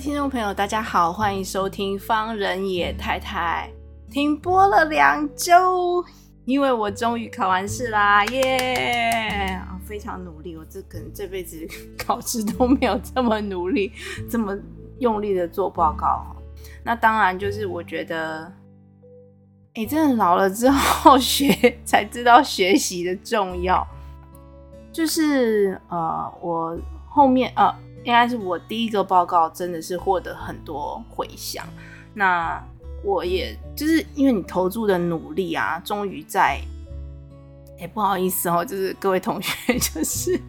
听众朋友，大家好，欢迎收听方人野太太。停播了两周，因为我终于考完试啦，耶！非常努力，我这可能这辈子考试都没有这么努力、这么用力的做报告。那当然就是我觉得，哎、真的老了之后学才知道学习的重要。就是呃，我后面呃。应该是我第一个报告，真的是获得很多回响。那我也就是因为你投注的努力啊，终于在……哎、不好意思哦，就是各位同学，就是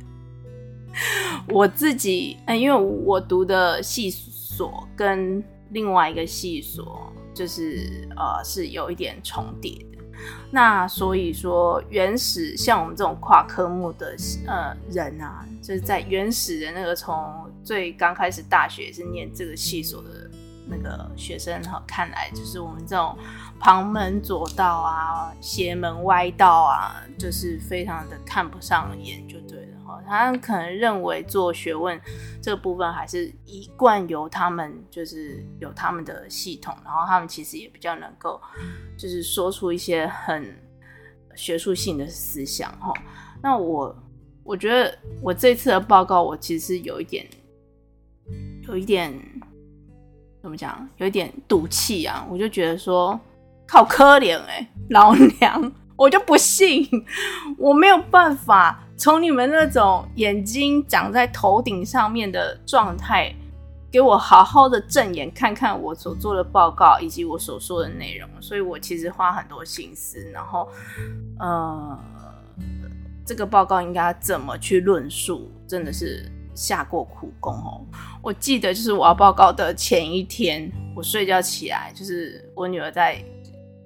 我自己，嗯、因为我读的系所跟另外一个系所，就是呃，是有一点重叠的。那所以说，原始像我们这种跨科目的呃人啊，就是在原始的那个从最刚开始大学是念这个系所的那个学生哈，看来就是我们这种旁门左道啊、邪门歪道啊，就是非常的看不上眼，就对了。他可能认为做学问这个部分还是一贯由他们，就是有他们的系统，然后他们其实也比较能够，就是说出一些很学术性的思想哈。那我我觉得我这次的报告，我其实有一点，有一点怎么讲，有一点赌气啊。我就觉得说，好可怜哎，老娘我就不信，我没有办法。从你们那种眼睛长在头顶上面的状态，给我好好的正眼看看我所做的报告以及我所说的内容，所以我其实花很多心思，然后，呃，这个报告应该怎么去论述，真的是下过苦功哦。我记得就是我要报告的前一天，我睡觉起来，就是我女儿在。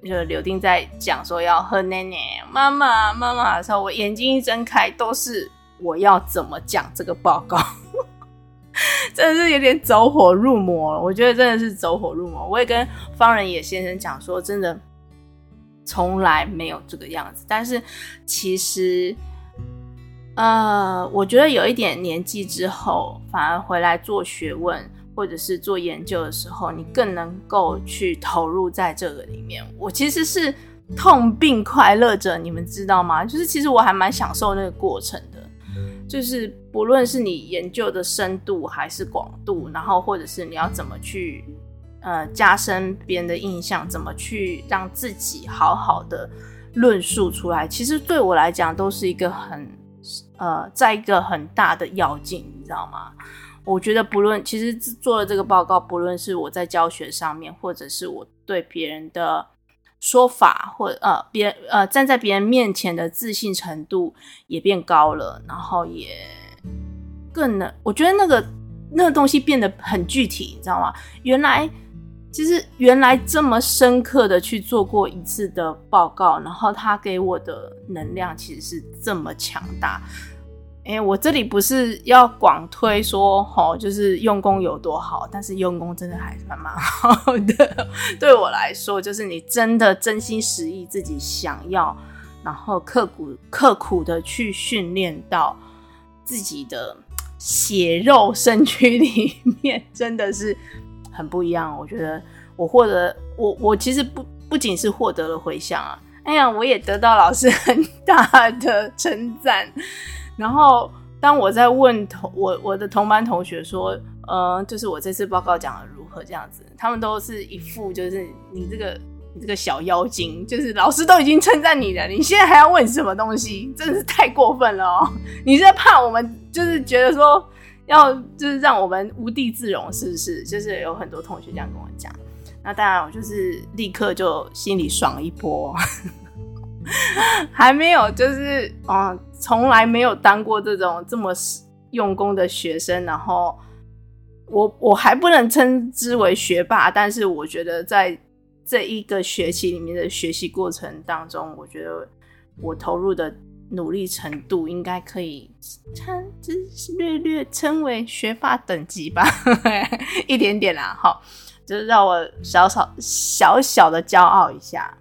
就柳丁在讲说要喝奶奶，妈妈妈妈的时候，我眼睛一睁开，都是我要怎么讲这个报告，真的是有点走火入魔了。我觉得真的是走火入魔。我也跟方仁野先生讲说，真的从来没有这个样子。但是其实，呃，我觉得有一点年纪之后，反而回来做学问。或者是做研究的时候，你更能够去投入在这个里面。我其实是痛并快乐着，你们知道吗？就是其实我还蛮享受那个过程的。就是不论是你研究的深度还是广度，然后或者是你要怎么去呃加深别人的印象，怎么去让自己好好的论述出来，其实对我来讲都是一个很呃在一个很大的要紧，你知道吗？我觉得不论其实做了这个报告，不论是我在教学上面，或者是我对别人的说法，或呃别呃站在别人面前的自信程度也变高了，然后也更能，我觉得那个那个东西变得很具体，你知道吗？原来其实原来这么深刻的去做过一次的报告，然后他给我的能量其实是这么强大。哎、我这里不是要广推说，吼，就是用功有多好，但是用功真的还蛮蛮好的。对我来说，就是你真的真心实意自己想要，然后刻苦刻苦的去训练到自己的血肉身躯里面，真的是很不一样。我觉得我获得，我我其实不不仅是获得了回响啊，哎呀，我也得到老师 很大的称赞。然后，当我在问同我我的同班同学说，呃，就是我这次报告讲的如何这样子，他们都是一副就是你这个你这个小妖精，就是老师都已经称赞你了，你现在还要问什么东西？真的是太过分了哦！你是在怕我们就是觉得说要就是让我们无地自容，是不是？就是有很多同学这样跟我讲，那当然我就是立刻就心里爽一波。还没有，就是啊，从来没有当过这种这么用功的学生，然后我我还不能称之为学霸，但是我觉得在这一个学期里面的学习过程当中，我觉得我投入的努力程度应该可以称之略略称为学霸等级吧，一点点啦，好，就是让我小小小小的骄傲一下。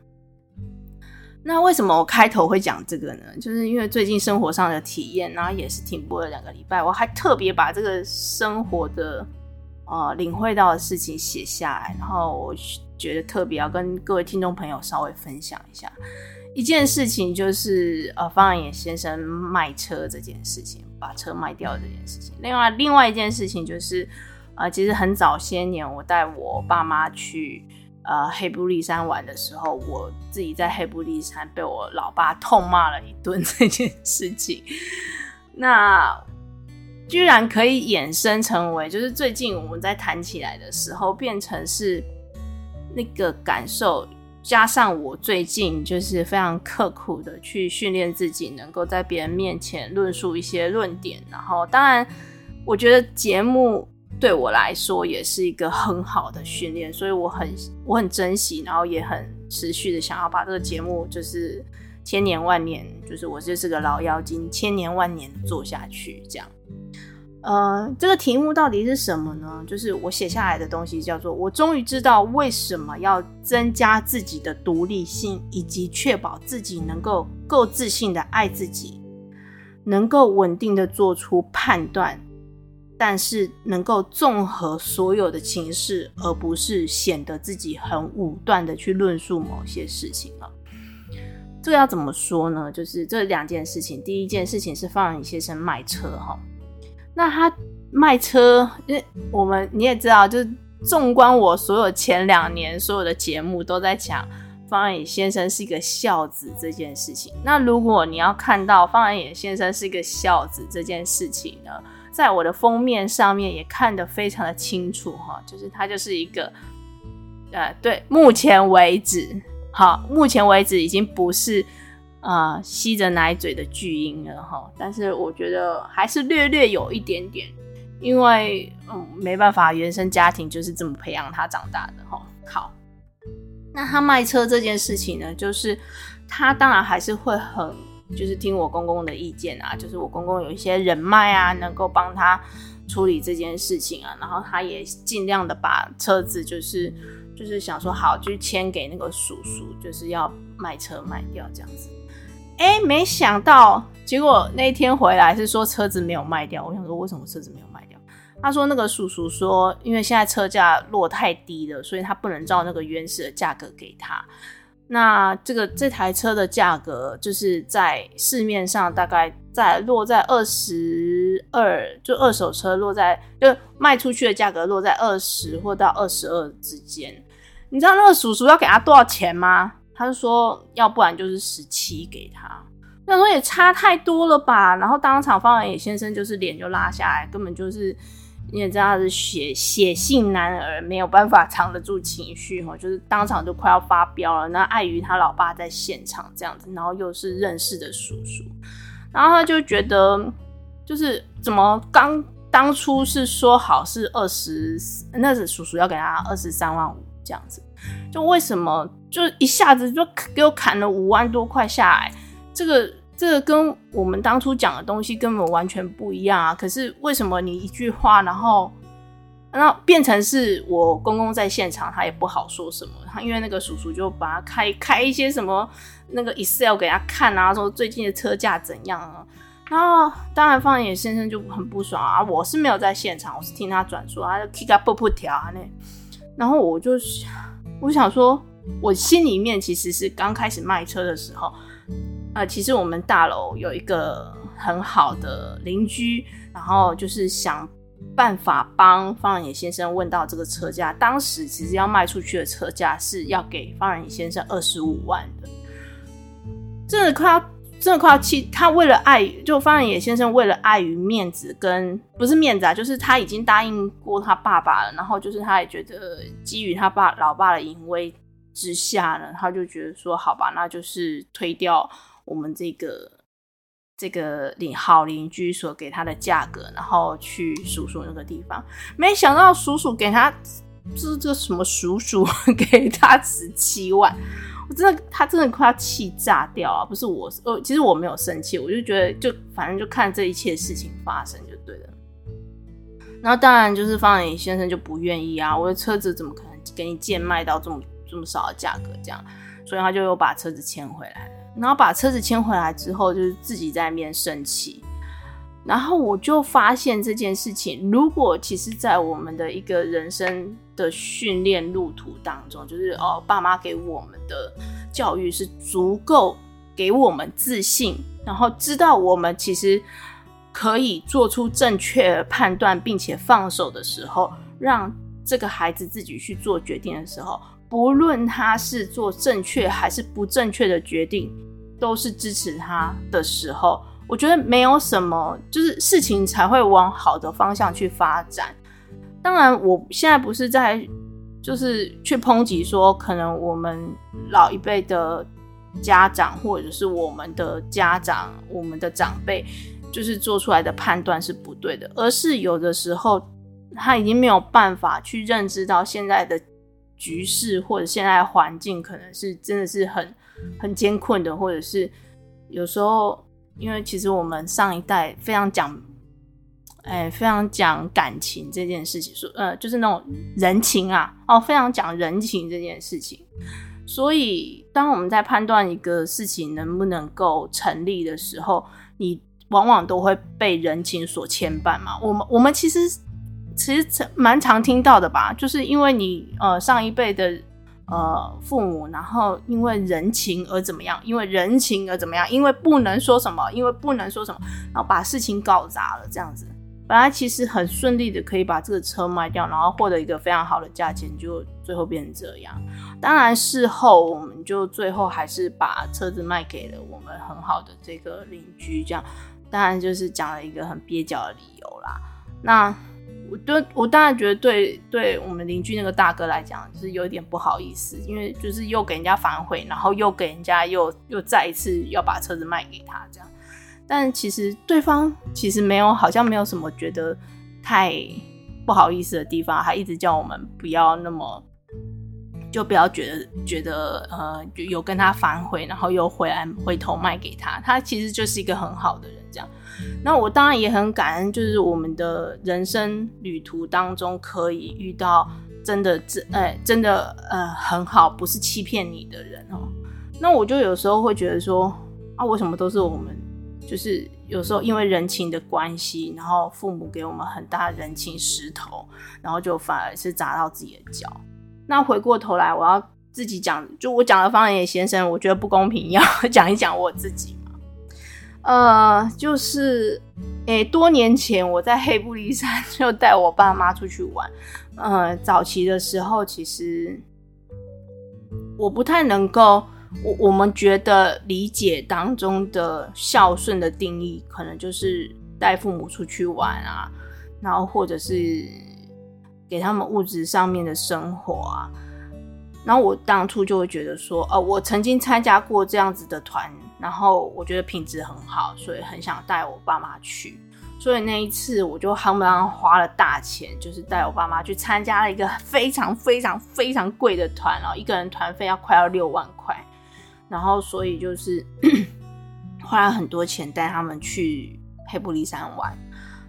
那为什么我开头会讲这个呢？就是因为最近生活上的体验，然后也是停播了两个礼拜，我还特别把这个生活的呃领会到的事情写下来，然后我觉得特别要跟各位听众朋友稍微分享一下一件事情，就是呃方仁野先生卖车这件事情，把车卖掉这件事情。另外另外一件事情就是呃其实很早些年，我带我爸妈去。呃，黑布利山玩的时候，我自己在黑布利山被我老爸痛骂了一顿这件事情，那居然可以衍生成为，就是最近我们在谈起来的时候，变成是那个感受，加上我最近就是非常刻苦的去训练自己，能够在别人面前论述一些论点，然后当然，我觉得节目。对我来说也是一个很好的训练，所以我很我很珍惜，然后也很持续的想要把这个节目就是千年万年，就是我就是个老妖精，千年万年做下去。这样，呃，这个题目到底是什么呢？就是我写下来的东西叫做“我终于知道为什么要增加自己的独立性，以及确保自己能够够自信的爱自己，能够稳定的做出判断。”但是能够综合所有的情势，而不是显得自己很武断的去论述某些事情了。这个要怎么说呢？就是这两件事情。第一件事情是方仁先生卖车哈，那他卖车，因为我们你也知道，就是纵观我所有前两年所有的节目都在讲方仁先生是一个孝子这件事情。那如果你要看到方仁先生是一个孝子这件事情呢？在我的封面上面也看得非常的清楚哈，就是他就是一个，呃，对，目前为止，好，目前为止已经不是呃吸着奶嘴的巨婴了哈，但是我觉得还是略略有一点点，因为嗯没办法，原生家庭就是这么培养他长大的哈。好，那他卖车这件事情呢，就是他当然还是会很。就是听我公公的意见啊，就是我公公有一些人脉啊，能够帮他处理这件事情啊，然后他也尽量的把车子就是就是想说好，就签给那个叔叔，就是要卖车卖掉这样子。哎，没想到结果那一天回来是说车子没有卖掉，我想说为什么车子没有卖掉？他说那个叔叔说，因为现在车价落太低了，所以他不能照那个原始的价格给他。那这个这台车的价格，就是在市面上大概在落在二十二，就二手车落在就卖出去的价格落在二十或到二十二之间。你知道那个叔叔要给他多少钱吗？他就说，要不然就是十七给他。那时候也差太多了吧？然后当场方文野先生就是脸就拉下来，根本就是。你也知道他是血血性男儿，没有办法藏得住情绪哈，就是当场就快要发飙了。那碍于他老爸在现场这样子，然后又是认识的叔叔，然后他就觉得，就是怎么刚当初是说好是二十，那是叔叔要给他二十三万五这样子，就为什么就一下子就给我砍了五万多块下来？这个。这个跟我们当初讲的东西根本完全不一样啊！可是为什么你一句话，然后，然后变成是我公公在现场，他也不好说什么。他因为那个叔叔就把他开开一些什么那个 Excel 给他看啊，说最近的车价怎样啊。然后当然方仁野先生就很不爽啊！我是没有在现场，我是听他转述，他就 kick up 不条啊那。然后我就我想说，我心里面其实是刚开始卖车的时候。呃，其实我们大楼有一个很好的邻居，然后就是想办法帮方仁野先生问到这个车价。当时其实要卖出去的车价是要给方仁野先生二十五万的，真的快要真的快要气。他为了碍，就方仁野先生为了碍于面子跟不是面子啊，就是他已经答应过他爸爸了，然后就是他也觉得基于他爸老爸的淫威之下呢，他就觉得说好吧，那就是推掉。我们这个这个邻好邻居所给他的价格，然后去叔叔那个地方，没想到叔叔给他这这什么叔叔 给他十七万，我真的他真的快要气炸掉啊！不是我，呃，其实我没有生气，我就觉得就反正就看这一切事情发生就对了。然后当然就是方磊先生就不愿意啊，我的车子怎么可能给你贱卖到这么这么少的价格这样，所以他就又把车子牵回来。然后把车子牵回来之后，就是自己在那边生气。然后我就发现这件事情，如果其实，在我们的一个人生的训练路途当中，就是哦，爸妈给我们的教育是足够给我们自信，然后知道我们其实可以做出正确判断，并且放手的时候，让这个孩子自己去做决定的时候。不论他是做正确还是不正确的决定，都是支持他的时候，我觉得没有什么，就是事情才会往好的方向去发展。当然，我现在不是在就是去抨击说，可能我们老一辈的家长或者是我们的家长、我们的长辈，就是做出来的判断是不对的，而是有的时候他已经没有办法去认知到现在的。局势或者现在环境可能是真的是很很艰困的，或者是有时候，因为其实我们上一代非常讲，哎，非常讲感情这件事情，说呃，就是那种人情啊，哦，非常讲人情这件事情。所以，当我们在判断一个事情能不能够成立的时候，你往往都会被人情所牵绊嘛。我们我们其实。其实蛮常听到的吧，就是因为你呃上一辈的呃父母，然后因为人情而怎么样，因为人情而怎么样，因为不能说什么，因为不能说什么，然后把事情搞砸了这样子。本来其实很顺利的可以把这个车卖掉，然后获得一个非常好的价钱，就最后变成这样。当然事后我们就最后还是把车子卖给了我们很好的这个邻居，这样当然就是讲了一个很蹩脚的理由啦。那。我对我当然觉得对，对我们邻居那个大哥来讲，就是有点不好意思，因为就是又给人家反悔，然后又给人家又又再一次要把车子卖给他这样。但其实对方其实没有，好像没有什么觉得太不好意思的地方，还一直叫我们不要那么，就不要觉得觉得呃有跟他反悔，然后又回来回头卖给他。他其实就是一个很好的人这样。那我当然也很感恩，就是我们的人生旅途当中可以遇到真的真哎、真的呃很好，不是欺骗你的人哦。那我就有时候会觉得说啊，为什么都是我们？就是有时候因为人情的关系，然后父母给我们很大人情石头，然后就反而是砸到自己的脚。那回过头来，我要自己讲，就我讲的方仁野先生，我觉得不公平，要 讲一讲我自己。呃，就是，诶、多年前我在黑布里山 就带我爸妈出去玩。呃，早期的时候，其实我不太能够，我我们觉得理解当中的孝顺的定义，可能就是带父母出去玩啊，然后或者是给他们物质上面的生活啊。然后我当初就会觉得说，呃，我曾经参加过这样子的团。然后我觉得品质很好，所以很想带我爸妈去。所以那一次我就夯不啷花了大钱，就是带我爸妈去参加了一个非常非常非常贵的团哦，一个人团费要快要六万块。然后所以就是 花了很多钱带他们去黑布里山玩。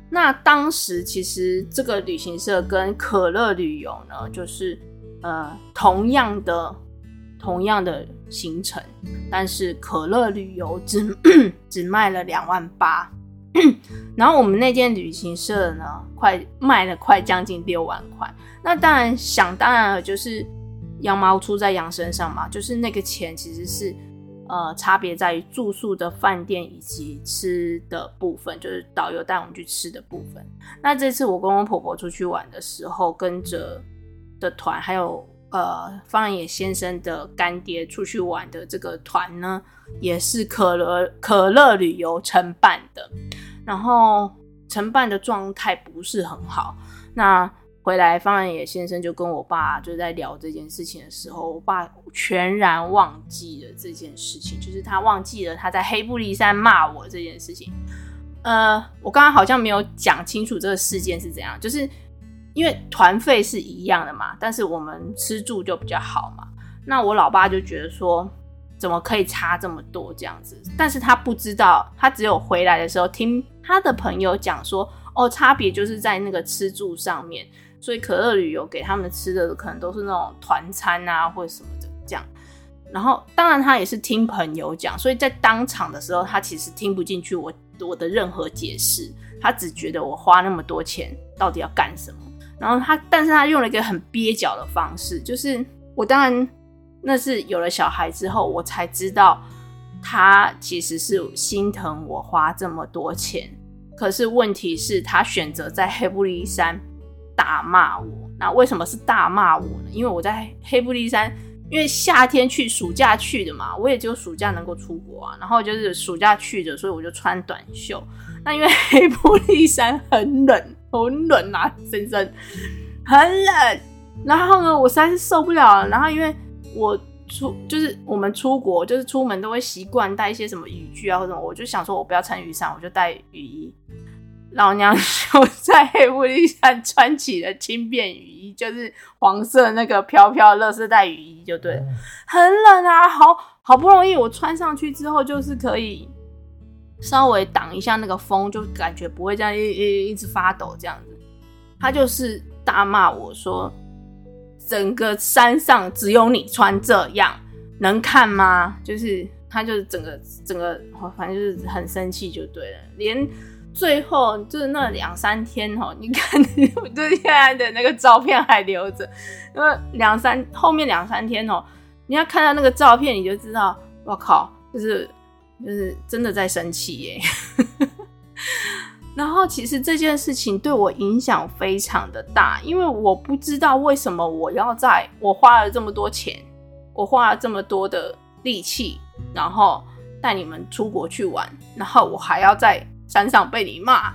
那当时其实这个旅行社跟可乐旅游呢，就是呃同样的。同样的行程，但是可乐旅游只 只卖了两万八，然后我们那间旅行社呢，快卖了快将近六万块。那当然想当然了，就是羊毛出在羊身上嘛，就是那个钱其实是呃差别在于住宿的饭店以及吃的部分，就是导游带我们去吃的部分。那这次我跟我婆婆出去玩的时候，跟着的团还有。呃，方野先生的干爹出去玩的这个团呢，也是可乐可乐旅游承办的，然后承办的状态不是很好。那回来，方仁野先生就跟我爸就在聊这件事情的时候，我爸全然忘记了这件事情，就是他忘记了他在黑布利山骂我这件事情。呃，我刚刚好像没有讲清楚这个事件是怎样，就是因为团费是一样的嘛，但是我们吃住就比较好嘛。那我老爸就觉得说，怎么可以差这么多这样子？但是他不知道，他只有回来的时候听他的朋友讲说，哦，差别就是在那个吃住上面。所以可乐旅游给他们吃的可能都是那种团餐啊，或者什么的这样。然后当然他也是听朋友讲，所以在当场的时候他其实听不进去我我的任何解释，他只觉得我花那么多钱到底要干什么。然后他，但是他用了一个很蹩脚的方式，就是我当然那是有了小孩之后，我才知道他其实是心疼我花这么多钱。可是问题是，他选择在黑布利山。大骂我，那为什么是大骂我呢？因为我在黑布利山，因为夏天去，暑假去的嘛，我也只有暑假能够出国啊。然后就是暑假去的，所以我就穿短袖。那因为黑布利山很冷，很冷啊，先生，很冷。然后呢，我实在是受不了了。然后因为我出，就是我们出国，就是出门都会习惯带一些什么雨具啊或者什么，我就想说我不要撑雨伞，我就带雨衣。老娘 就在黑布利山穿起了轻便雨衣，就是黄色那个飘飘乐色带雨衣，就对了，很冷啊，好好不容易我穿上去之后，就是可以稍微挡一下那个风，就感觉不会这样一一一直发抖这样子。他就是大骂我说：“整个山上只有你穿这样，能看吗？”就是他就是整个整个，反正就是很生气就对了，连。最后就是那两三天哦，你看，就是现在的那个照片还留着，因为两三后面两三天哦，你要看到那个照片，你就知道，我靠，就是就是真的在生气耶。然后其实这件事情对我影响非常的大，因为我不知道为什么我要在我花了这么多钱，我花了这么多的力气，然后带你们出国去玩，然后我还要在。山上被你骂，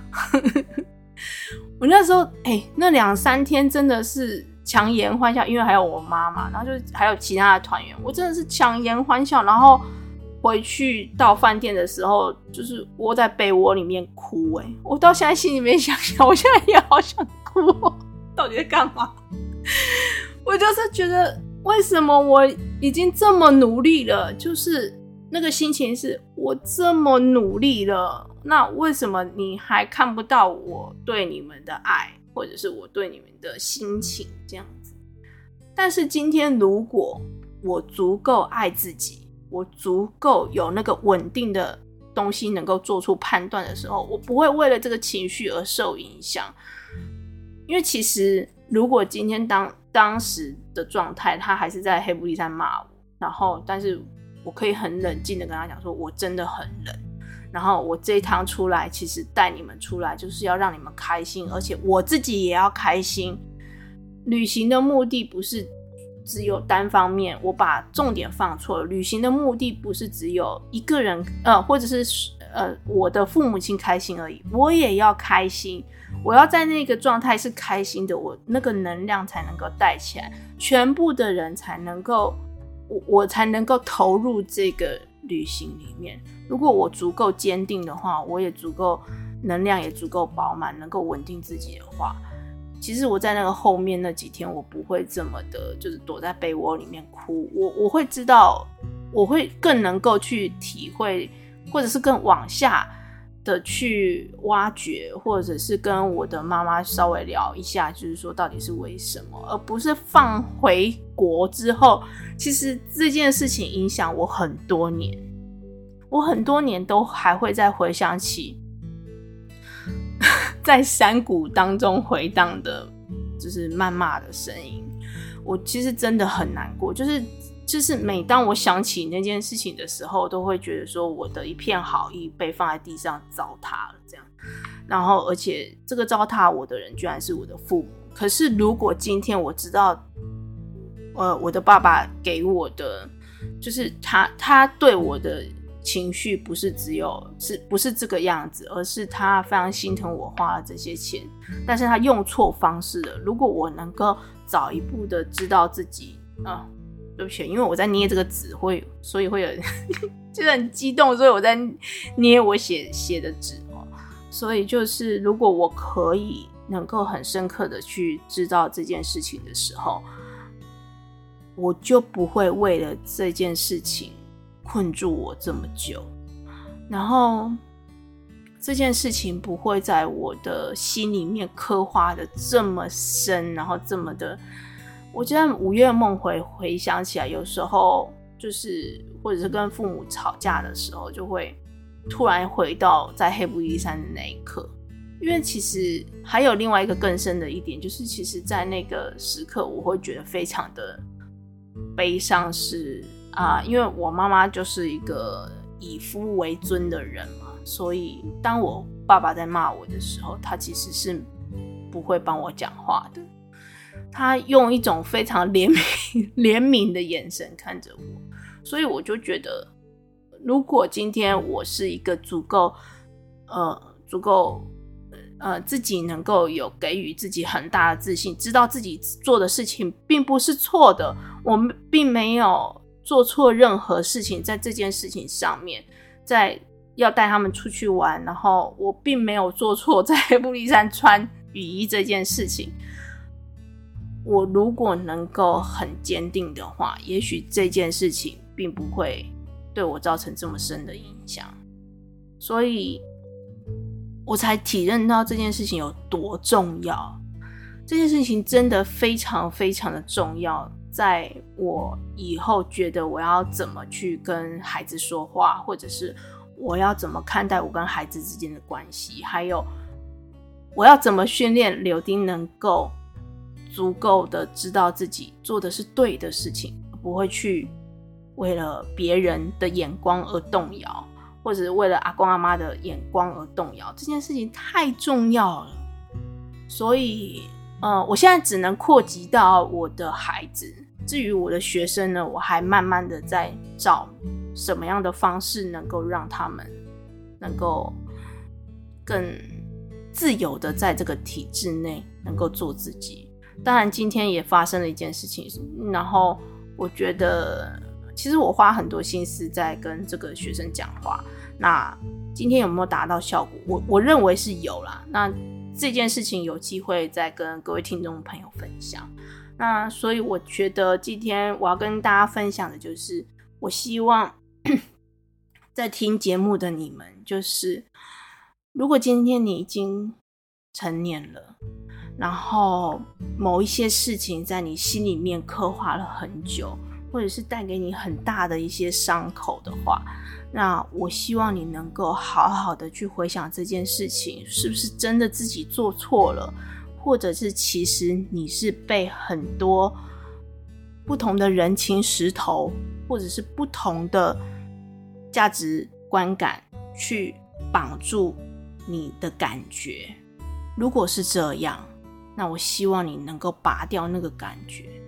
我那时候哎、那两三天真的是强颜欢笑，因为还有我妈妈，然后就还有其他的团员，我真的是强颜欢笑。然后回去到饭店的时候，就是窝在被窝里面哭。哎，我到现在心里面想想，我现在也好想哭。到底在干嘛？我就是觉得，为什么我已经这么努力了，就是那个心情是我这么努力了。那为什么你还看不到我对你们的爱，或者是我对你们的心情这样子？但是今天，如果我足够爱自己，我足够有那个稳定的东西能够做出判断的时候，我不会为了这个情绪而受影响。因为其实，如果今天当当时的状态，他还是在黑布地山骂我，然后，但是我可以很冷静的跟他讲说，我真的很冷。然后我这一趟出来，其实带你们出来就是要让你们开心，而且我自己也要开心。旅行的目的不是只有单方面，我把重点放错了。旅行的目的不是只有一个人，呃，或者是呃我的父母亲开心而已，我也要开心。我要在那个状态是开心的，我那个能量才能够带起来，全部的人才能够，我我才能够投入这个旅行里面。如果我足够坚定的话，我也足够能量，也足够饱满，能够稳定自己的话，其实我在那个后面那几天，我不会这么的，就是躲在被窝里面哭。我我会知道，我会更能够去体会，或者是更往下的去挖掘，或者是跟我的妈妈稍微聊一下，就是说到底是为什么，而不是放回国之后，其实这件事情影响我很多年。我很多年都还会再回想起，在山谷当中回荡的，就是谩骂的声音。我其实真的很难过，就是就是每当我想起那件事情的时候，都会觉得说我的一片好意被放在地上糟蹋了，这样。然后，而且这个糟蹋我的人居然是我的父母。可是，如果今天我知道，呃，我的爸爸给我的，就是他他对我的。情绪不是只有是不是这个样子，而是他非常心疼我花了这些钱，但是他用错方式了。如果我能够早一步的知道自己，啊，对不起，因为我在捏这个纸，会所以会有 就是很激动，所以我在捏我写写的纸哦。所以就是如果我可以能够很深刻的去知道这件事情的时候，我就不会为了这件事情。困住我这么久，然后这件事情不会在我的心里面刻画的这么深，然后这么的，我觉得午夜梦回回想起来，有时候就是或者是跟父母吵架的时候，就会突然回到在黑布依山的那一刻，因为其实还有另外一个更深的一点，就是其实在那个时刻，我会觉得非常的悲伤，是。啊，因为我妈妈就是一个以夫为尊的人嘛，所以当我爸爸在骂我的时候，他其实是不会帮我讲话的。他用一种非常怜悯、怜悯的眼神看着我，所以我就觉得，如果今天我是一个足够，呃，足够，呃，自己能够有给予自己很大的自信，知道自己做的事情并不是错的，我们并没有。做错任何事情，在这件事情上面，在要带他们出去玩，然后我并没有做错 在布利山穿雨衣这件事情。我如果能够很坚定的话，也许这件事情并不会对我造成这么深的影响。所以，我才体认到这件事情有多重要。这件事情真的非常非常的重要。在我以后觉得我要怎么去跟孩子说话，或者是我要怎么看待我跟孩子之间的关系，还有我要怎么训练柳丁能够足够的知道自己做的是对的事情，不会去为了别人的眼光而动摇，或者是为了阿公阿妈的眼光而动摇，这件事情太重要了，所以。嗯，我现在只能扩及到我的孩子。至于我的学生呢，我还慢慢的在找什么样的方式能够让他们能够更自由的在这个体制内能够做自己。当然，今天也发生了一件事情，然后我觉得其实我花很多心思在跟这个学生讲话。那今天有没有达到效果？我我认为是有啦。那这件事情有机会再跟各位听众朋友分享。那所以我觉得今天我要跟大家分享的就是，我希望 在听节目的你们，就是如果今天你已经成年了，然后某一些事情在你心里面刻画了很久，或者是带给你很大的一些伤口的话。那我希望你能够好好的去回想这件事情，是不是真的自己做错了，或者是其实你是被很多不同的人情石头，或者是不同的价值观感去绑住你的感觉。如果是这样，那我希望你能够拔掉那个感觉，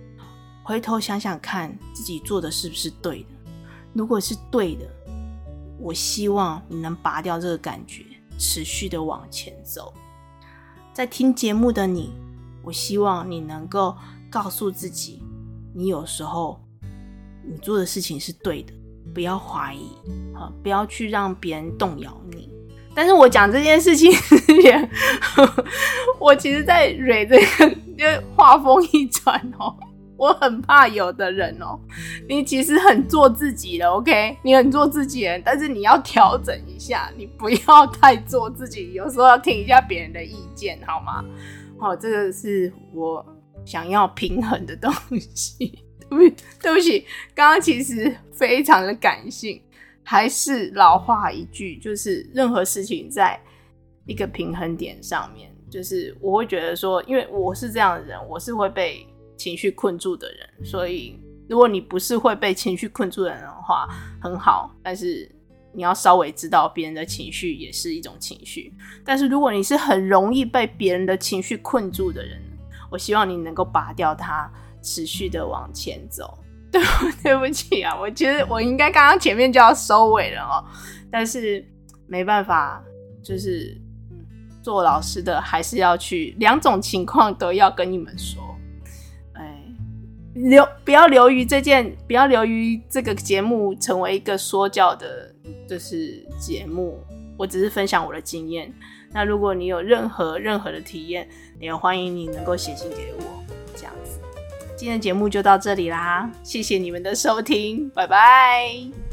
回头想想看自己做的是不是对的。如果是对的，我希望你能拔掉这个感觉，持续的往前走。在听节目的你，我希望你能够告诉自己，你有时候你做的事情是对的，不要怀疑，啊，不要去让别人动摇你。但是我讲这件事情 之前，我其实，在蕊这个，就话锋一转哦。我很怕有的人哦，你其实很做自己的，OK？你很做自己人，但是你要调整一下，你不要太做自己，有时候要听一下别人的意见，好吗？好，这个是我想要平衡的东西。对不，对不起，刚刚其实非常的感性，还是老话一句，就是任何事情在一个平衡点上面，就是我会觉得说，因为我是这样的人，我是会被。情绪困住的人，所以如果你不是会被情绪困住的人的话，很好。但是你要稍微知道，别人的情绪也是一种情绪。但是如果你是很容易被别人的情绪困住的人，我希望你能够拔掉它，持续的往前走。对，对不起啊，我觉得我应该刚刚前面就要收尾了哦，但是没办法，就是做老师的还是要去，两种情况都要跟你们说。留不要留于这件，不要留于这个节目成为一个说教的，就是节目。我只是分享我的经验。那如果你有任何任何的体验，也欢迎你能够写信给我，这样子。今天节目就到这里啦，谢谢你们的收听，拜拜。